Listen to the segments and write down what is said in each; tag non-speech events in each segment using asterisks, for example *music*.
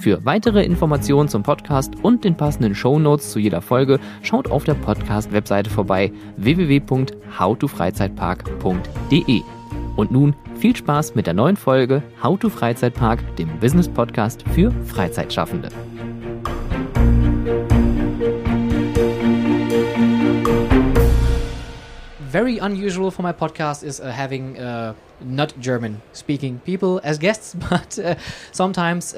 Für weitere Informationen zum Podcast und den passenden Show Notes zu jeder Folge schaut auf der Podcast-Webseite vorbei www.howtofreizeitpark.de. Und nun viel Spaß mit der neuen Folge How to Freizeitpark, dem Business Podcast für Freizeitschaffende. very unusual for my podcast is uh, having uh, not German speaking people as guests, *laughs* but uh, sometimes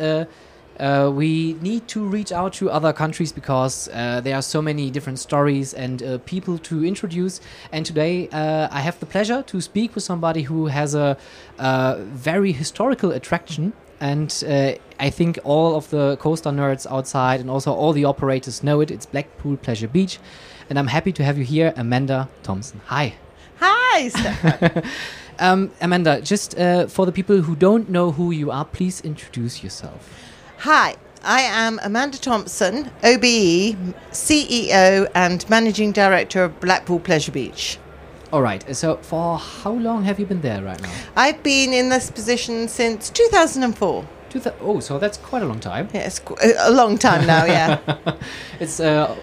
uh, uh, we need to reach out to other countries because uh, there are so many different stories and uh, people to introduce. And today uh, I have the pleasure to speak with somebody who has a, uh, very historical attraction. And uh, I think all of the coaster nerds outside and also all the operators know it. It's Blackpool Pleasure Beach. And I'm happy to have you here, Amanda Thompson. Hi. Hi, *laughs* Stefan. Um, Amanda, just for the people who don't know who you are, please introduce yourself. Hi, I am Amanda Thompson, OBE, CEO, and Managing Director of Blackpool Pleasure Beach. All right. So, for how long have you been there right now? I've been in this position since 2004. Two th- oh, so that's quite a long time. Yes, qu- a long time now, yeah. *laughs* It's uh,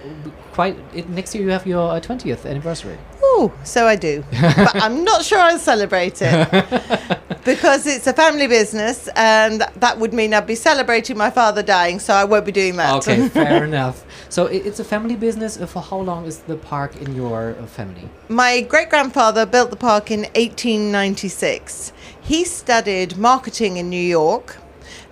quite. It, next year you have your uh, twentieth anniversary. Oh, so I do. *laughs* but I'm not sure I'll celebrate it *laughs* because it's a family business and that would mean I'd be celebrating my father dying, so I won't be doing that. Okay, fair enough. So it, it's a family business. Uh, For how long is the park in your uh, family? My great grandfather built the park in 1896. He studied marketing in New York.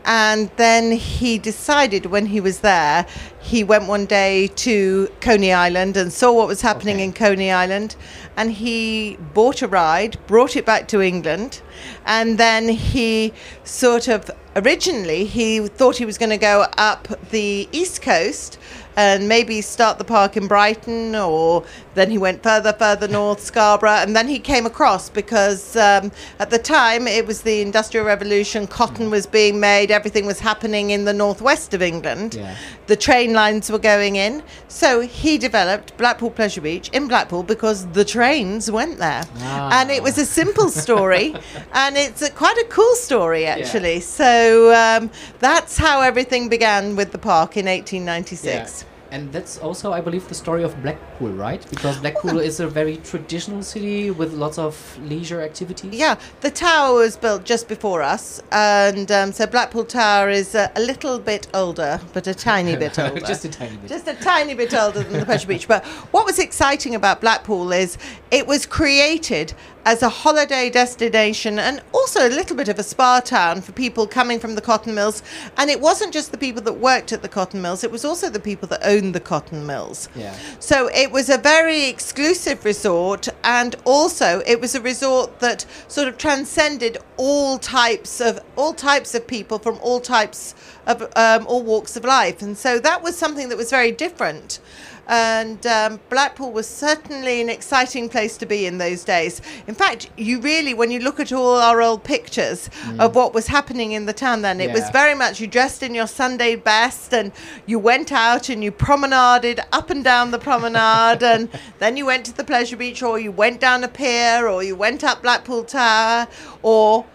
And then he decided when he was there, he went one day to Coney Island and saw what was happening Okay. in Coney Island. And he bought a ride, brought it back to England. And then he sort of originally he thought he was going to go up the east coast and maybe start the park in Brighton, or then he went further, further north, Scarborough, and then he came across because um, at the time it was the Industrial Revolution, cotton was being made, everything was happening in the northwest of England. Yeah. The train lines were going in, so he developed Blackpool Pleasure Beach in Blackpool because the trains went there, Ah. and it was a simple story, *laughs* and it's a, quite a cool story actually. So um, that's how everything began with the park in 1896. And that's also, I believe, the story of Blackpool, right? Because Blackpool is a very traditional city with lots of leisure activities. Yeah, the tower was built just before us, and um, so Blackpool Tower is a, a little bit older, but a tiny *laughs* bit older. Just a tiny bit. Just a tiny bit older than the Pleasure Beach. But what was exciting about Blackpool is it was created as a holiday destination and also a little bit of a spa town for people coming from the cotton mills. And it wasn't just the people that worked at the cotton mills, it was also the people that owned the cotton mills. Yeah. So it was a very exclusive resort, and also it was a resort that sort of transcended all types of all types of people from all types of um, all walks of life, and so that was something that was very different. And um, Blackpool was certainly an exciting place to be in those days. In fact, you really, when you look at all our old pictures of what was happening in the town then, it was very much you dressed in your Sunday best and you went out and you promenaded up and down the promenade *laughs* and then you went to the pleasure beach or you went down a pier or you went up Blackpool Tower or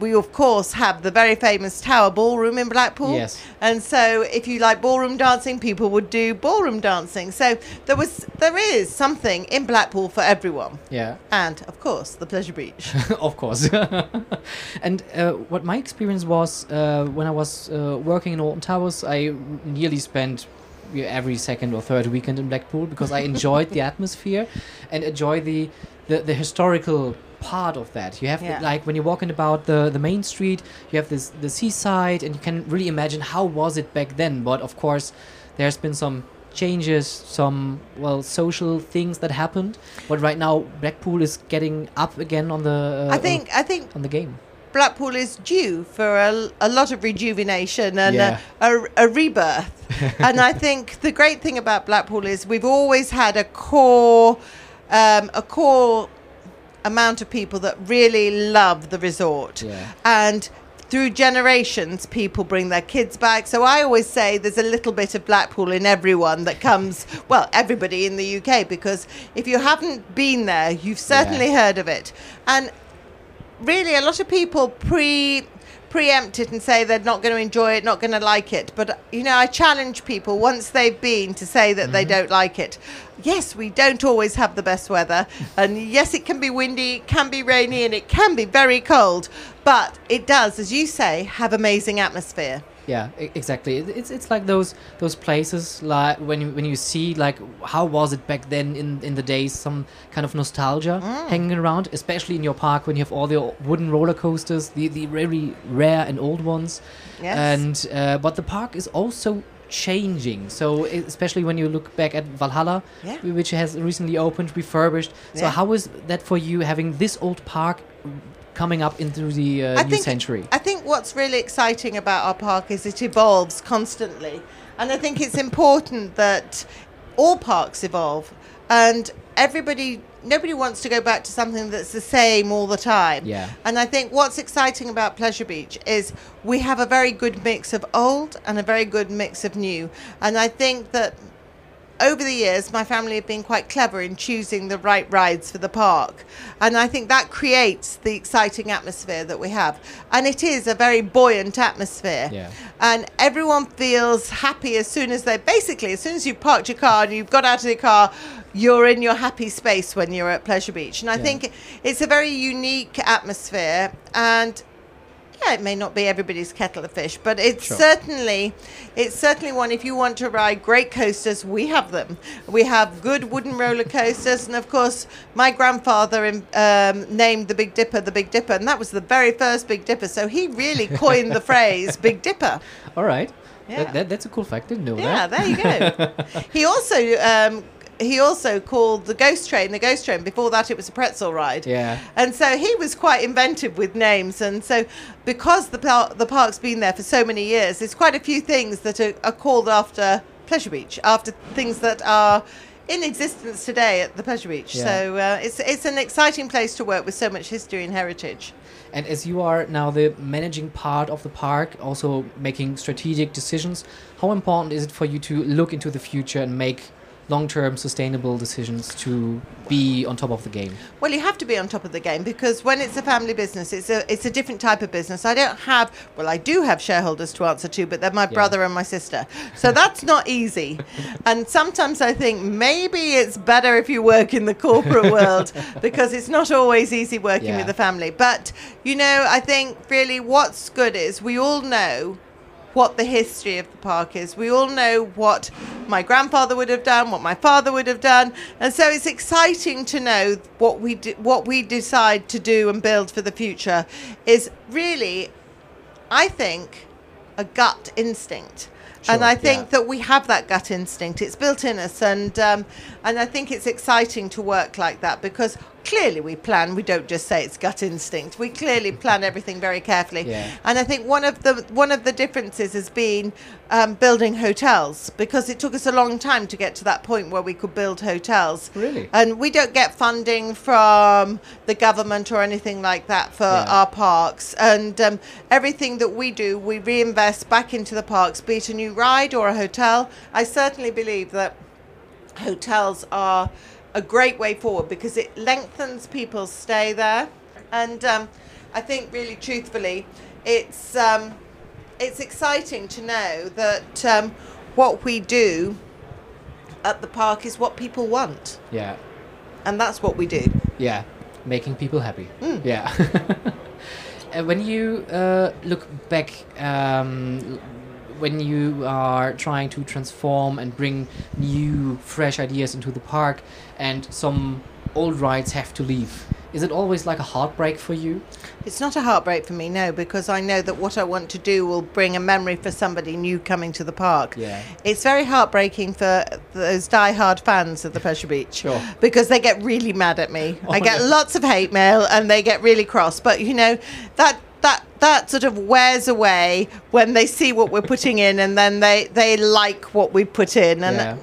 we of course have the very famous Tower Ballroom in Blackpool. Yes. And so if you like ballroom dancing, people would do ballroom dancing. So there was there is something in Blackpool for everyone. Yeah. And of course, the pleasure beach. *laughs* of course. *laughs* and uh, what my experience was uh, when I was uh, working in Alton Towers, I nearly spent every second or third weekend in Blackpool because I enjoyed the *laughs* atmosphere and enjoy the, the the historical part of that. You have Yeah. like when you're walking about the the main street, you have this the seaside, and you can really imagine how was it back then. But of course, there's been some changes, some well social things that happened. But right now, Blackpool is getting up again on the. Uh, I think I think on the game. Blackpool is due for a, a lot of rejuvenation and Yeah. a, a, a rebirth. *laughs* and I think the great thing about Blackpool is we've always had a core, um, a core amount of people that really love the resort. Yeah. And through generations, people bring their kids back. So I always say there's a little bit of Blackpool in everyone that comes, *laughs* well, everybody in the UK, because if you haven't been there, you've certainly heard of it. And really a lot of people pre preempt it and say they're not going to enjoy it not going to like it. But you know i challenge people once they've been to say that they mm-hmm. don't like it. Yes we don't always have the best weather and yes it can be windy it can be rainy and it can be very cold but it does as you say have amazing atmosphere Yeah, exactly. It's it's like those those places like when you when you see like how was it back then in in the days, some kind of nostalgia Mm. hanging around, especially in your park when you have all the wooden roller coasters, the the very rare and old ones. Yes. And uh, but the park is also changing. So especially when you look back at Valhalla, Yeah. which has recently opened, refurbished. So Yeah. how is that for you having this old park coming up into the uh, I new think, century? I think what's really exciting about our park is it evolves constantly. And I think it's important that all parks evolve and everybody nobody wants to go back to something that's the same all the time. Yeah. And I think what's exciting about Pleasure Beach is we have a very good mix of old and a very good mix of new. And I think that over the years, my family have been quite clever in choosing the right rides for the park. And I think that creates the exciting atmosphere that we have. And it is a very buoyant atmosphere. Yeah. And everyone feels happy as soon as they basically, as soon as you've parked your car and you've got out of the car, you're in your happy space when you're at Pleasure Beach. And I Yeah. think it's a very unique atmosphere. And yeah, it may not be everybody's kettle of fish, but it's Sure. certainly it's certainly one. If you want to ride great coasters, we have them. We have good wooden roller coasters, and of course, my grandfather um, named the Big Dipper the Big Dipper, and that was the very first Big Dipper. So he really *laughs* coined the phrase Big Dipper. All right. Yeah. That, that, that's a cool fact. Didn't know Yeah, that. there you go. *laughs* he also um, he also called the Ghost Train the Ghost Train. Before that, it was a pretzel ride. Yeah. And so he was quite inventive with names. And so, because the par- the park's been there for so many years, there's quite a few things that are, are called after Pleasure Beach, after things that are in existence today at the Pleasure Beach. Yeah. So uh, it's it's an exciting place to work with so much history and heritage. And as you are now the managing part of the park, also making strategic decisions, how important is it for you to look into the future and make long-term sustainable decisions to be on top of the game? Well, you have to be on top of the game because when it's a family business, it's a it's a different type of business. I don't have well, I do have shareholders to answer to, but they're my Yeah. brother and my sister, so *laughs* that's not easy. And sometimes I think maybe it's better if you work in the corporate world *laughs* because it's not always easy working Yeah. with the family. But you know, I think really what's good is we all know what the history of the park is. We all know what my grandfather would have done, what my father would have done, and so it's exciting to know what we do, what we decide to do and build for the future is really, I think, a gut instinct. and I think yeah. that we have that gut instinct. It's built in us, and um, and I think it's exciting to work like that because clearly we plan. We don't just say it's gut instinct. We clearly plan everything very carefully. Yeah. And I think one of the one of the differences has been um, building hotels because it took us a long time to get to that point where we could build hotels. Really? And we don't get funding from the government or anything like that for Yeah. our parks. And um, everything that we do, we reinvest back into the parks, be it a new ride or a hotel. I certainly believe that hotels are a great way forward because it lengthens people's stay there. And um, I think, really truthfully, it's um, it's exciting to know that um, what we do at the park is what people want, Yeah. and that's what we do. Yeah, making people happy. Mm. Yeah. and *laughs* when you uh, look back, um, when you are trying to transform and bring new, fresh ideas into the park, and some old rides have to leave, is it always like a heartbreak for you? It's not a heartbreak for me, no, because I know that what I want to do will bring a memory for somebody new coming to the park. Yeah. It's very heartbreaking for those die-hard fans of the Pleasure Beach. *laughs* Sure. Because they get really mad at me. I *laughs* Oh, get no. lots of hate mail and they get really cross. But, you know, that that sort of wears away when they see what we're putting in and then they, they like what we put in. And Yeah.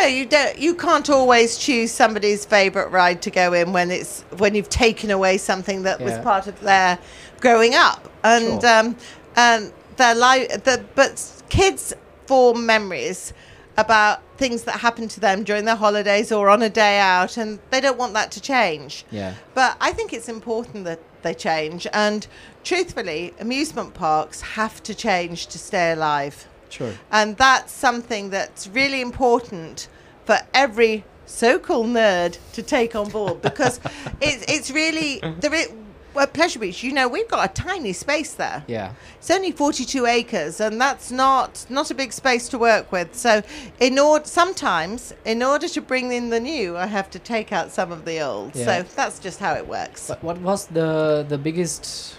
yeah, you don't. You can't always choose somebody's favourite ride to go in when it's when you've taken away something that was part of their growing up, and Sure. um, and their life. The, but kids form memories about things that happen to them during their holidays or on a day out, and they don't want that to change. Yeah. But I think it's important that they change, and truthfully, amusement parks have to change to stay alive. Sure. And that's something that's really important for every so-called nerd to take on board because *laughs* it's it's really there is at Pleasure Beach. You know, we've got a tiny space there. Yeah. It's only 42 acres, and that's not not a big space to work with. So, in order sometimes, in order to bring in the new, I have to take out some of the old. Yeah. So that's just how it works. But what was the the biggest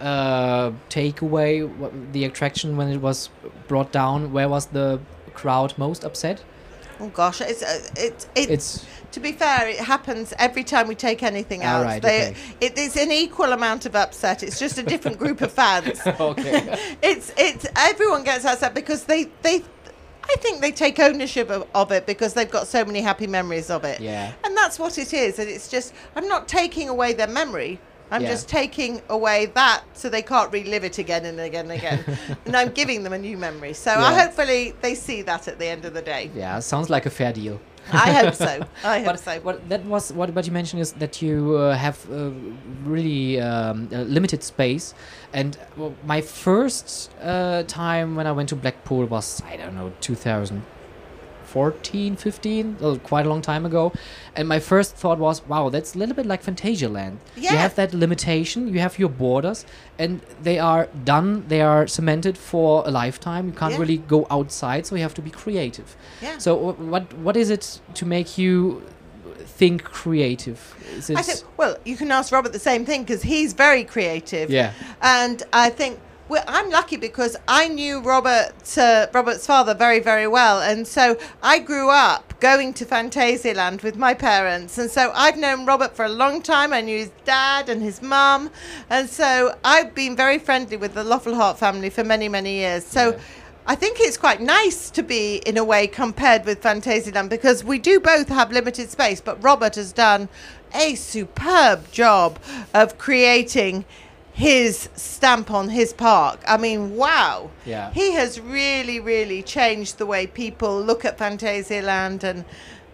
uh, takeaway? The attraction when it was brought down? Where was the crowd most upset? oh gosh, it's uh, it, it It's To be fair, it happens every time we take anything Ah, out. right, They- okay. it is an equal amount of upset. It's just a different group of fans. *laughs* okay. *laughs* It's it's everyone gets upset because they they. I think they take ownership of, of it because they've got so many happy memories of it. Yeah. And that's what it is. And it's just, I'm not taking away their memory. I'm Yeah. just taking away that so they can't relive it again and again and again. *laughs* and I'm giving them a new memory. So I hopefully they see that at the end of the day. Yeah, sounds like a fair deal. I hope so. *laughs* I hope But so. what that was what what you mentioned is that you uh, have uh, really um, uh, limited space, and well, my first uh, time when I went to Blackpool was I don't know 2014, 15, uh, quite a long time ago, and my first thought was, wow, that's a little bit like Phantasialand. You Yeah. have that limitation, you have your borders, and they are done, they are cemented for a lifetime. You can't Yeah. really go outside, so you have to be creative. Yeah. So what what is it to make you think creative? I think, well, you can ask Robert the same thing because he's very creative. Yeah. And I think well, I'm lucky because I knew Robert, uh, Robert's father very, very well, and so I grew up going to Phantasialand with my parents, and so I've known Robert for a long time. I knew his dad and his mum, and so I've been very friendly with the Löffelhardt family for many, many years. So. Yeah. I think it's quite nice to be, in a way, compared with Phantasialand because we do both have limited space, but Robert has done a superb job of creating his stamp on his park. I mean, wow. Yeah. He has really, really changed the way people look at Phantasialand and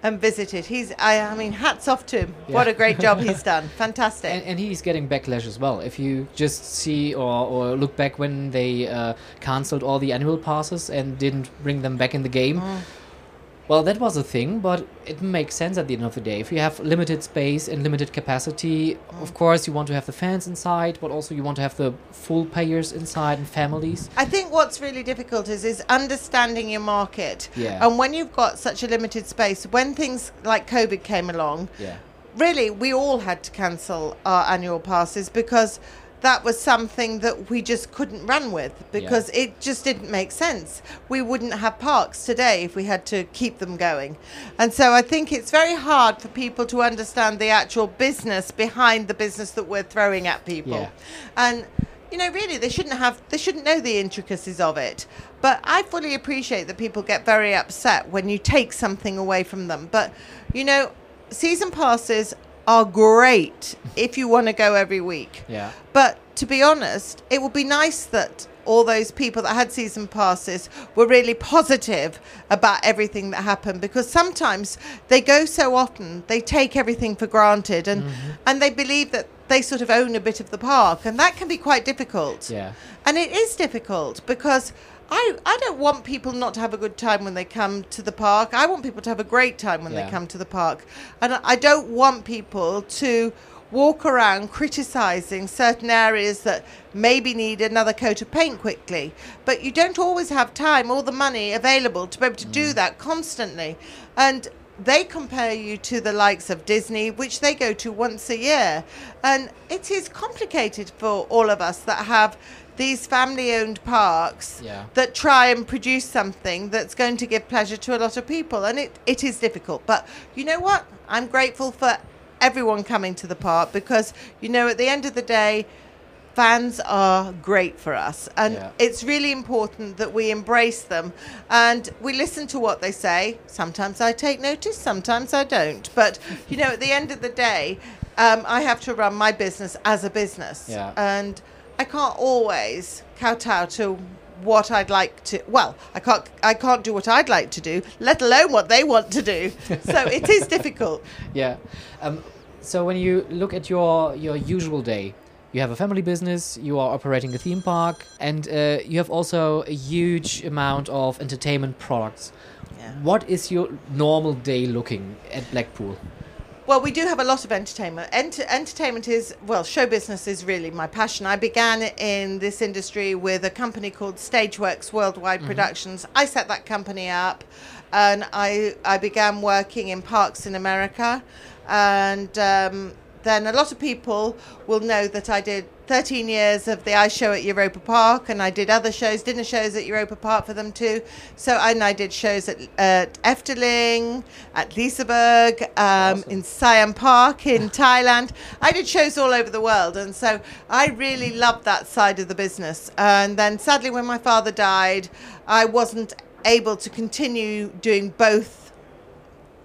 and visit it. He's I, I mean, hats off to him. What a great job he's *laughs* done. Fantastic. and, and he's getting backlash as well. If you just see or, or look back when they uh, cancelled all the annual passes and didn't bring them back in the game. Mm. Well, that was a thing, but it makes sense at the end of the day. If you have limited space and limited capacity, Mm. of course you want to have the fans inside, but also you want to have the full payers inside and families. I think what's really difficult is is understanding your market. Yeah. And when you've got such a limited space, when things like COVID came along, Yeah. really we all had to cancel our annual passes because that was something that we just couldn't run with because it just didn't make sense. We wouldn't have parks today if we had to keep them going. And so I think it's very hard for people to understand the actual business behind the business that we're throwing at people. Yeah. And you know, really, they shouldn't have, they shouldn't know the intricacies of it. But I fully appreciate that people get very upset when you take something away from them. But, you know, season passes are great if you want to go every week. Yeah. But to be honest, it would be nice that all those people that had season passes were really positive about everything that happened because sometimes they go so often they take everything for granted and mm-hmm. and they believe that they sort of own a bit of the park and that can be quite difficult Yeah. and it is difficult because I, I don't want people not to have a good time when they come to the park. I want people to have a great time when Yeah. they come to the park. And I- I don't want people to walk around criticizing certain areas that maybe need another coat of paint quickly. But you don't always have time or the money available to be able to do mm. that constantly. And they compare you to the likes of Disney, which they go to once a year. And it is complicated for all of us that have these family owned parks Yeah. that try and produce something that's going to give pleasure to a lot of people. And it, it is difficult. But you know what? I'm grateful for everyone coming to the park because, you know, at the end of the day, fans are great for us and Yeah. it's really important that we embrace them and we listen to what they say sometimes i take notice sometimes i don't but you know at the end of the day um, i have to run my business as a business Yeah. and i can't always kowtow to what i'd like to well i can't i can't do what i'd like to do let alone what they want to do *laughs* so it is difficult Yeah. Um, so when you look at your your usual day, you have a family business, you are operating a theme park, and uh, you have also a huge amount of entertainment products. Yeah. What is your normal day looking at Blackpool? Well, we do have a lot of entertainment. Ent- entertainment is, well, show business is really my passion. I began in this industry with a company called Stageworks Worldwide Productions. I set that company up and I, I began working in parks in America. And um, then a lot of people will know that I did 13 years of the ice show at Europa Park, and I did other shows, dinner shows at Europa Park for them too. So, and I did shows at, at Efteling, at Liseberg, um, Awesome. in Siam Park in *laughs* Thailand. I did shows all over the world, and so I really loved that side of the business. And then, sadly, when my father died, I wasn't able to continue doing both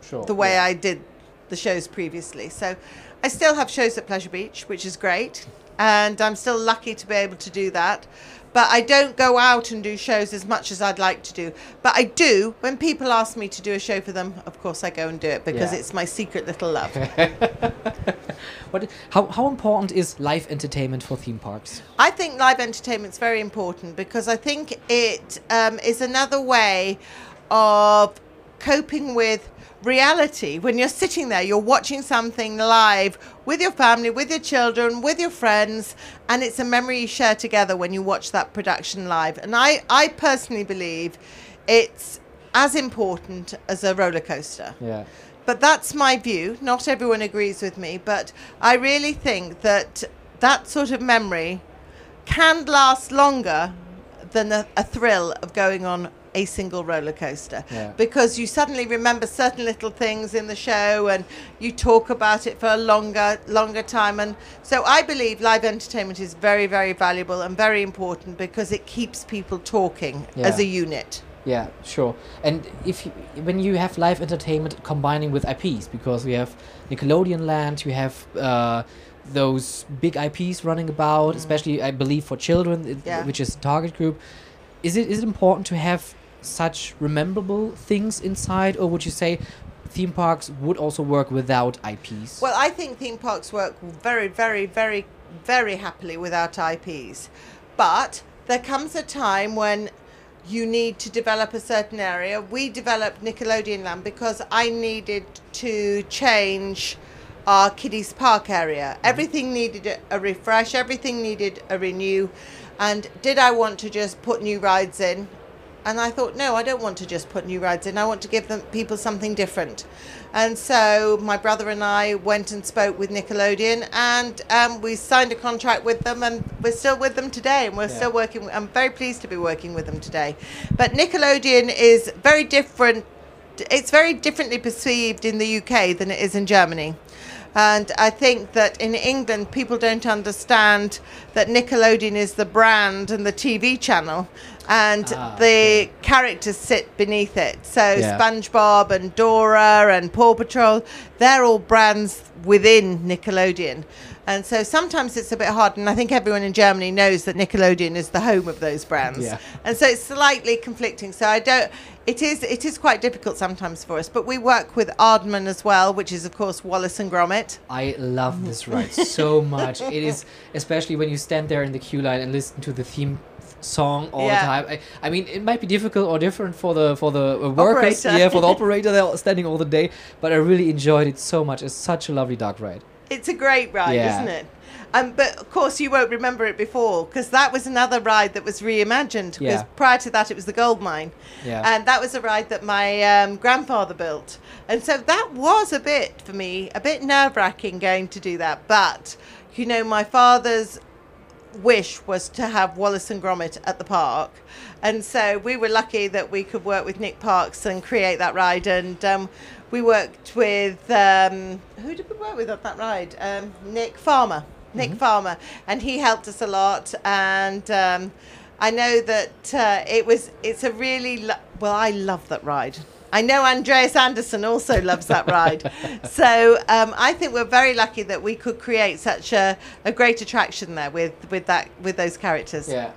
Sure. the way I did the shows previously. So I still have shows at Pleasure Beach, which is great. And I'm still lucky to be able to do that. But I don't go out and do shows as much as I'd like to do. But I do, when people ask me to do a show for them, of course I go and do it because Yeah. it's my secret little love. *laughs* What? How how important is live entertainment for theme parks? I think live entertainment's very important because I think it um, is another way of coping with reality. When you're sitting there, you're watching something live with your family, with your children, with your friends, and it's a memory you share together when you watch that production live. And I, I personally believe it's as important as a roller coaster. Yeah. But that's my view. Not everyone agrees with me, but I really think that that sort of memory can last longer than a, a thrill of going on a single roller coaster Yeah. because you suddenly remember certain little things in the show and you talk about it for a longer longer time and so I believe live entertainment is very very valuable and very important because it keeps people talking as a unit Yeah, sure. And if you, when you have live entertainment combining with IPs, because we have Nickelodeon Land, you have uh, those big IPs running about, especially I believe for children, it- Mm. Yeah. which is the target group. Is it is it important to have such rememberable things inside, or would you say theme parks would also work without IPs? Well, I think theme parks work very, very, very, very happily without IPs. But there comes a time when you need to develop a certain area. We developed Nickelodeon Land because I needed to change our kiddies park area. Mm-hmm. Everything needed a, a refresh, everything needed a renew. And did I want to just put new rides in? And I thought, no, I don't want to just put new rides in. I want to give them people something different. And so my brother and I went and spoke with Nickelodeon, and um, we signed a contract with them, and we're still with them today. And we're Yeah. still working. I'm very pleased to be working with them today. But Nickelodeon is very different. It's very differently perceived in the UK than it is in Germany. And I think that in England, people don't understand that Nickelodeon is the brand and the TV channel, and Ah, the characters sit beneath it. So Yeah. SpongeBob and Dora and Paw Patrol, they're all brands within Nickelodeon. And so sometimes it's a bit hard, and I think everyone in Germany knows that Nickelodeon is the home of those brands. Yeah. And so it's slightly conflicting. So I don't. It is. It is quite difficult sometimes for us. But we work with Aardman as well, which is of course Wallace and Gromit. I love this ride so much. It is *laughs* especially when you stand there in the queue line and listen to the theme song all Yeah. the time. I, I mean, it might be difficult or different for the for the uh, workers, yeah, for the *laughs* operator they're standing all the day. But I really enjoyed it so much. It's such a lovely dark ride. It's a great ride, Yeah. isn't it? Um, but of course, you won't remember it before because that was another ride that was reimagined. Because Yeah. prior to that, it was the gold mine, Yeah. and that was a ride that my um, grandfather built. And so that was a bit for me, a bit nerve wracking going to do that. But you know, my father's wish was to have Wallace and Gromit at the park. And so we were lucky that we could work with Nick Parks and create that ride. And um, we worked with, um, who did we work with on that ride? Um, Nick Farmer. Nick Farmer. And he helped us a lot. And um, I know that uh, it was, it's a really, lo- well, I love that ride. I know Andreas Andersen also loves that ride. *laughs* So um, I think we're very lucky that we could create such a, a great attraction there with, with that with those characters. Yeah.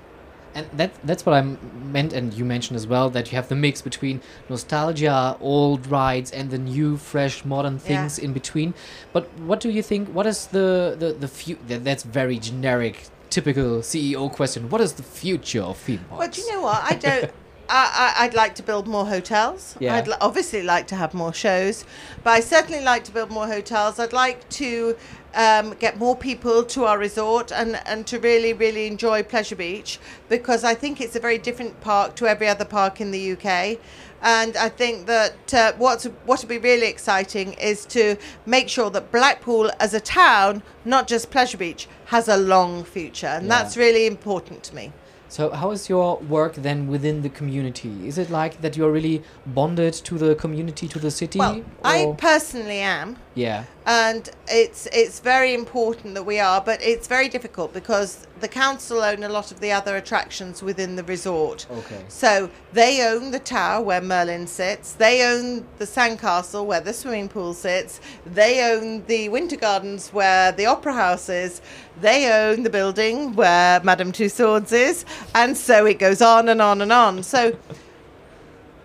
And that, that's what I meant, and you mentioned as well that you have the mix between nostalgia, old rides, and the new, fresh, modern things in between. But what do you think? What is the the the fu- that, That's very generic, typical CEO question. What is the future of theme parks? Well, do you know what? I don't. *laughs* I, I'd like to build more hotels. Yeah. I'd obviously like to have more shows, but I certainly like to build more hotels. I'd like to um, get more people to our resort and, and to really, really enjoy Pleasure Beach because I think it's a very different park to every other park in the UK. And I think that uh, what's, what would be really exciting is to make sure that Blackpool as a town, not just Pleasure Beach, has a long future. And Yeah. that's really important to me. So, how is your work then within the community? Is it like that you're really bonded to the community, to the city? Well, I personally am, yeah, and it's it's very important that we are, but it's very difficult because the council own a lot of the other attractions within the resort. okay. So they own the tower where Merlin sits. They own the sandcastle where the swimming pool sits. They own the winter gardens where the opera house is. They own the building where Madame Tussauds is, and so it goes on and on and on. So,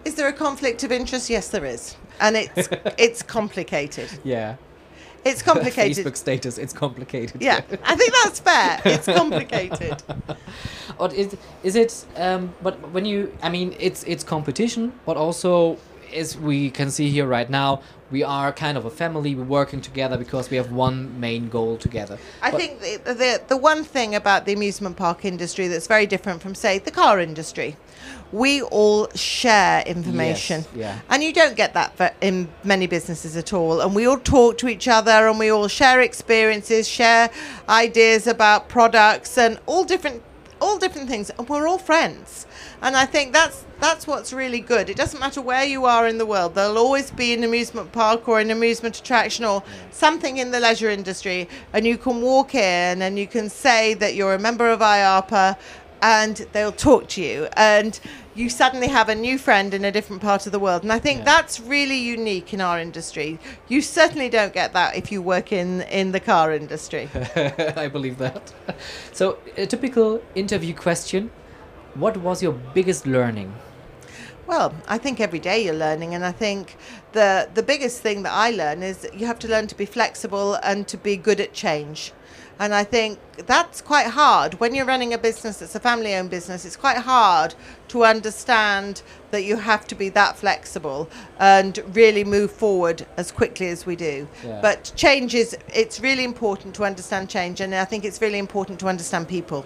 is there a conflict of interest? Yes, there is, and it's *laughs* it's complicated. Yeah. It's *laughs* complicated. Facebook status, it's complicated. Yeah, I think that's fair. It's *laughs* complicated. Or is is it? Um, but when you, I mean, it's it's competition, but also as we can see here right now, we are kind of a family. We're working together because we have one main goal together. I But- think the, the the one thing about the amusement park industry that's very different from say the car industry, we all share information. Yes, yeah. And you don't get that ve- in many businesses at all. And we all talk to each other and we all share experiences, share ideas about products and all different all different things and we're all friends. And I think that's that's what's really good. It doesn't matter where you are in the world. There'll always be an amusement park or an amusement attraction or something in the leisure industry and you can walk in and you can say that you're a member of IAAPA and they'll talk to you and you suddenly have a new friend in a different part of the world and i think Yeah. that's really unique in our industry you certainly don't get that if you work in in the car industry *laughs* I believe that. So, a typical interview question: What was your biggest learning? well i think every day you're learning and i think the the biggest thing that i learn is that you have to learn to be flexible and to be good at change and I think that's quite hard. When you're running a business that's a family owned business, it's quite hard to understand that you have to be that flexible and really move forward as quickly as we do. Yeah. But change is, it's really important to understand change, and I think it's really important to understand people.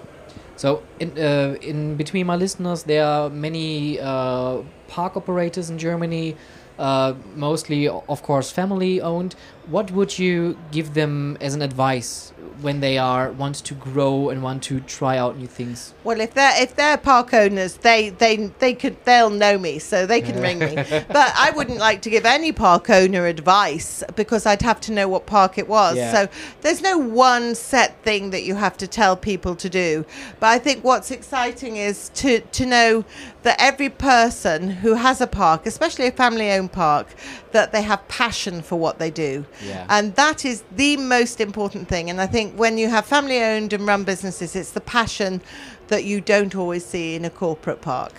So, in uh, in between my listeners, there are many uh, park operators in Germany, uh, mostly, of course, family owned. What would you give them as an advice when they are want to grow and want to try out new things? Well, if they're if they're park owners, they they they could they'll know me, so they can *laughs* ring me. But I wouldn't like to give any park owner advice because I'd have to know what park it was. Yeah. So there's no one set thing that you have to tell people to do. But I think what's exciting is to to know that every person who has a park, especially a family-owned park, that they have passion for what they do. Yeah. And that is the most important thing. And I think when you have family owned and run businesses, it's the passion that you don't always see in a corporate park.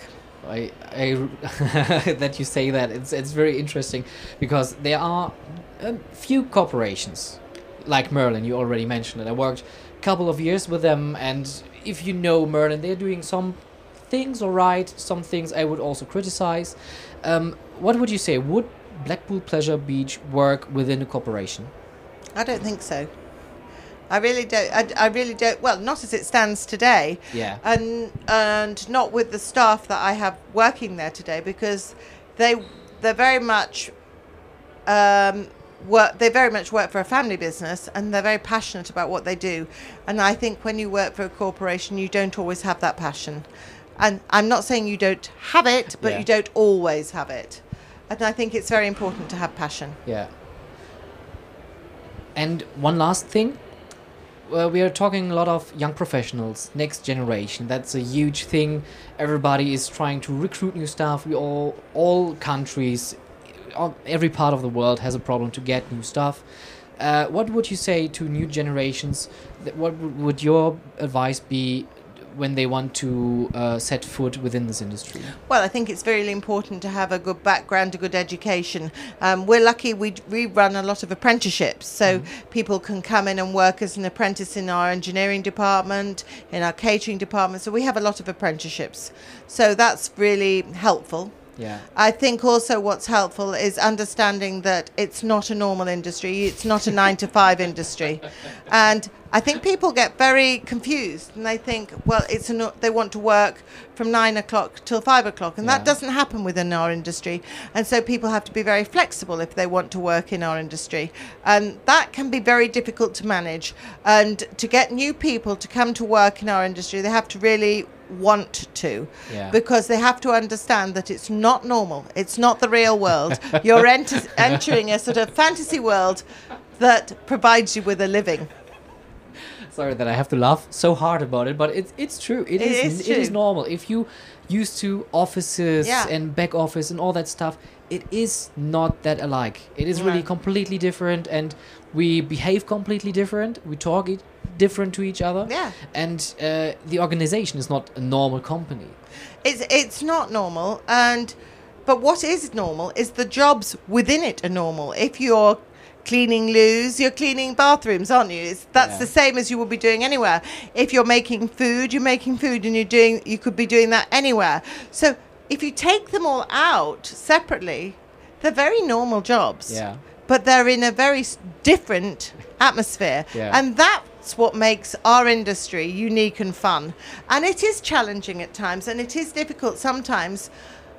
I, I *laughs* that you say that it's it's very interesting because there are a few corporations like Merlin. You already mentioned it. I worked a couple of years with them, and if you know Merlin, they're doing some things all right. Some things I would also criticize. Um, what would you say? Would Blackpool Pleasure Beach work within a corporation? I don't think so. I really don't. I, I really don't. Well, not as it stands today. Yeah. And and not with the staff that I have working there today because they they're very much um, work. They very much work for a family business and they're very passionate about what they do. And I think when you work for a corporation, you don't always have that passion. And I'm not saying you don't have it, but Yeah. you don't always have it. And I think it's very important to have passion. Yeah. And one last thing. Well, we are talking a lot of young professionals, next generation. That's a huge thing. Everybody is trying to recruit new staff. We all, all countries, all- every part of the world has a problem to get new staff. Uh, what would you say to new generations? That what would- would your advice be when they want to uh, set foot within this industry? Well, I think it's very important to have a good background, a good education. Um, we're lucky we, we run a lot of apprenticeships, so people can come in and work as an apprentice in our engineering department, in our catering department. So we have a lot of apprenticeships. So that's really helpful. Yeah. I think also what's helpful is understanding that it's not a normal industry, it's not a nine to five industry. *laughs* And I think people get very confused and they think, well, it's a, no- they want to work from nine o'clock till five o'clock. And Yeah. that doesn't happen within our industry. And so people have to be very flexible if they want to work in our industry. And that can be very difficult to manage. And to get new people to come to work in our industry, they have to really want to Yeah. because they have to understand that it's not normal. It's not the real world. You're *laughs* enter- entering a sort of fantasy world that provides you with a living. Sorry that I have to laugh so hard about it, but it's it's true. It is, is it is normal. If you used to offices Yeah. and back office and all that stuff, it is not that alike. It is really completely different, and we behave completely different. We talk it different to each other. Yeah. And uh, the organization is not a normal company. It's it's not normal and but what is normal is the jobs within it are normal. If you're cleaning loos, you're cleaning bathrooms, aren't you? It's, that's Yeah. the same as you would be doing anywhere. If you're making food, you're making food and you're doing you could be doing that anywhere. So if you take them all out separately, they're very normal jobs. Yeah. But they're in a very different atmosphere. Yeah. And that's what makes our industry unique and fun. And it is challenging at times and it is difficult sometimes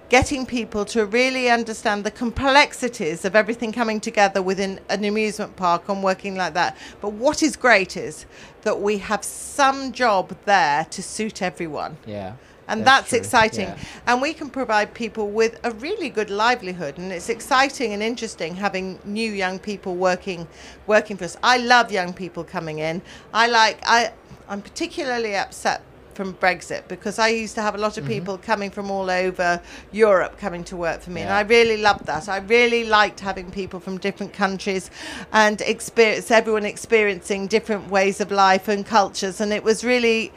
getting people to really understand the complexities of everything coming together within an amusement park and working like that. But what is great is that we have some job there to suit everyone. Yeah. And That's that's, exciting. yeah. And we can provide people with a really good livelihood. And it's exciting and interesting having new young people working working for us. I love young people coming in. I like I I'm particularly upset from Brexit because I used to have a lot Mm-hmm. of people coming from all over Europe coming to work for me. Yeah. And I really loved that. I really liked having people from different countries and experience everyone experiencing different ways of life and cultures. And it was really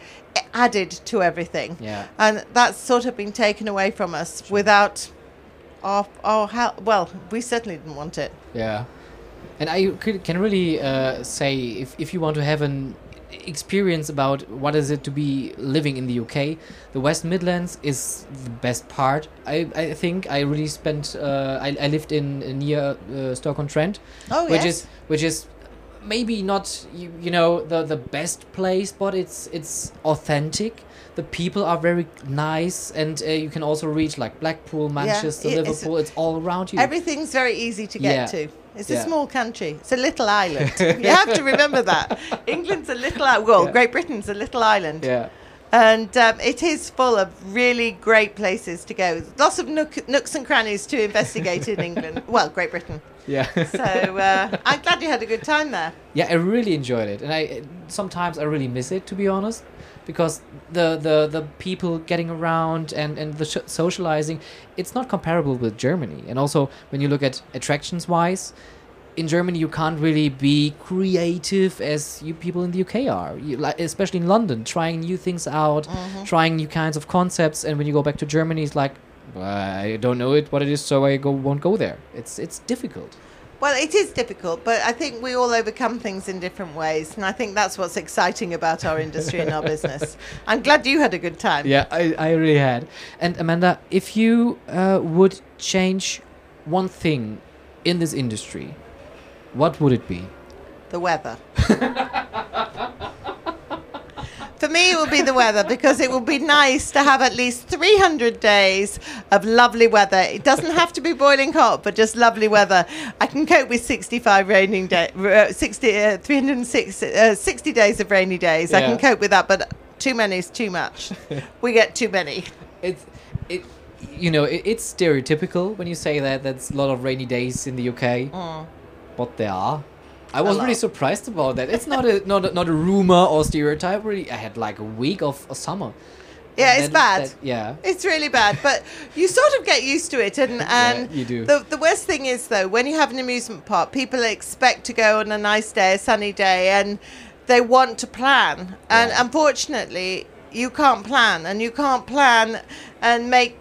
added to everything Yeah. and that's sort of been taken away from us without our our help. Well, we certainly didn't want it. Yeah, and I could, can really uh, say if, if you want to have an experience about what is it to be living in the UK, the West Midlands is the best part. I, I think I really spent uh, I, I lived in uh, near uh, Stoke on Trent, Oh, which yes. is which is maybe not you, you know the the best place, but it's it's authentic. The people are very nice, and uh, you can also reach like Blackpool, Manchester, it's- Liverpool. It's all around you. Everything's very easy to get Yeah. to. It's Yeah. a small country. It's a little island. *laughs* you have to remember that. England's a little island. Well, Yeah. Great Britain's a little island. yeah. And um, it is full of really great places to go. Lots of nook, nooks and crannies to investigate in England. *laughs* Well, Great Britain. Yeah. So uh, I'm glad you had a good time there. yeah, I really enjoyed it, and I sometimes I really miss it to be honest, because the the the people getting around and and the sh- socializing, it's not comparable with Germany. And also when you look at attractions wise. In Germany, you can't really be creative as you people in the UK are, you, like, especially in London, trying new things out, mm-hmm. trying new kinds of concepts. And when you go back to Germany, it's like, "Well, I don't know it what it is, so I go won't go there. It's it's difficult. Well, it is difficult, but I think we all overcome things in different ways. And I think that's what's exciting about our industry and our *laughs* business. I'm glad you had a good time. Yeah, I, I really had. And Amanda, if you uh, would change one thing in this industry, what would it be? The weather. *laughs* me, it will be the weather because it will be nice to have at least 300 days of lovely weather. It doesn't have to be boiling hot, but just lovely weather. I can cope with 65 raining days, uh, 60, uh, 306, uh, 60 days of rainy days. I can cope with that, but too many is too much. *laughs* we get too many. it's it you know it, it's stereotypical when you say that that's a lot of rainy days in the UK but there are I was really surprised about that it's not a *laughs* not a, not a rumor or stereotype really I had like a week of a summer Yeah, And it's bad. that- yeah It's really bad, but you sort of get used to it. And, *laughs* and you do. The, the worst thing is, though, when you have an amusement park, people expect to go on a nice day, a sunny day, and they want to plan. And Yeah. unfortunately, you can't plan, and you can't plan and make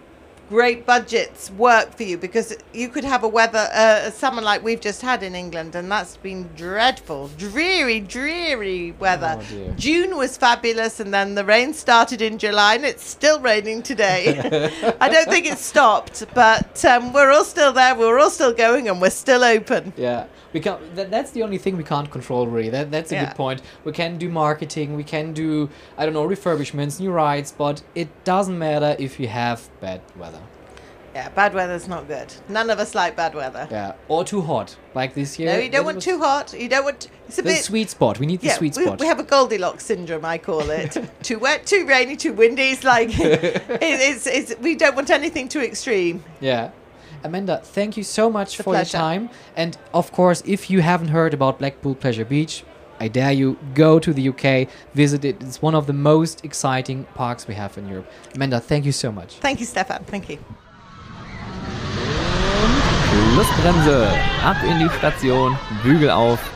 great budgets work for you because you could have a weather uh, a summer like we've just had in England and that's been dreadful dreary dreary weather. Oh. June was fabulous and then the rain started in July and it's still raining today. *laughs* I don't think it's stopped but um, we're all still there we're all still going and we're still open. Yeah, we can. That, that's the only thing we can't control, really. That that's a Yeah. good point. We can do marketing, we can do I don't know refurbishments, new rides, but it doesn't matter if you have bad weather. yeah bad weather's not good none of us like bad weather Yeah, or too hot, like this year. no you don't want too hot you don't want it's a The bit sweet spot. We need the yeah, sweet we, spot. we have a Goldilocks syndrome, I call it. *laughs* too wet, too rainy, too windy. It's like *laughs* it, it's, it's we don't want anything too extreme. Yeah. Amanda, thank you so much a for pleasure. your time. And of course, if you haven't heard about Blackpool Pleasure Beach, I dare you go to the UK, visit it. It's one of the most exciting parks we have in Europe. Amanda, thank you so much. Thank you, Stefan. Thank you. Schlussbremse. Ab in die Station. Bügel auf.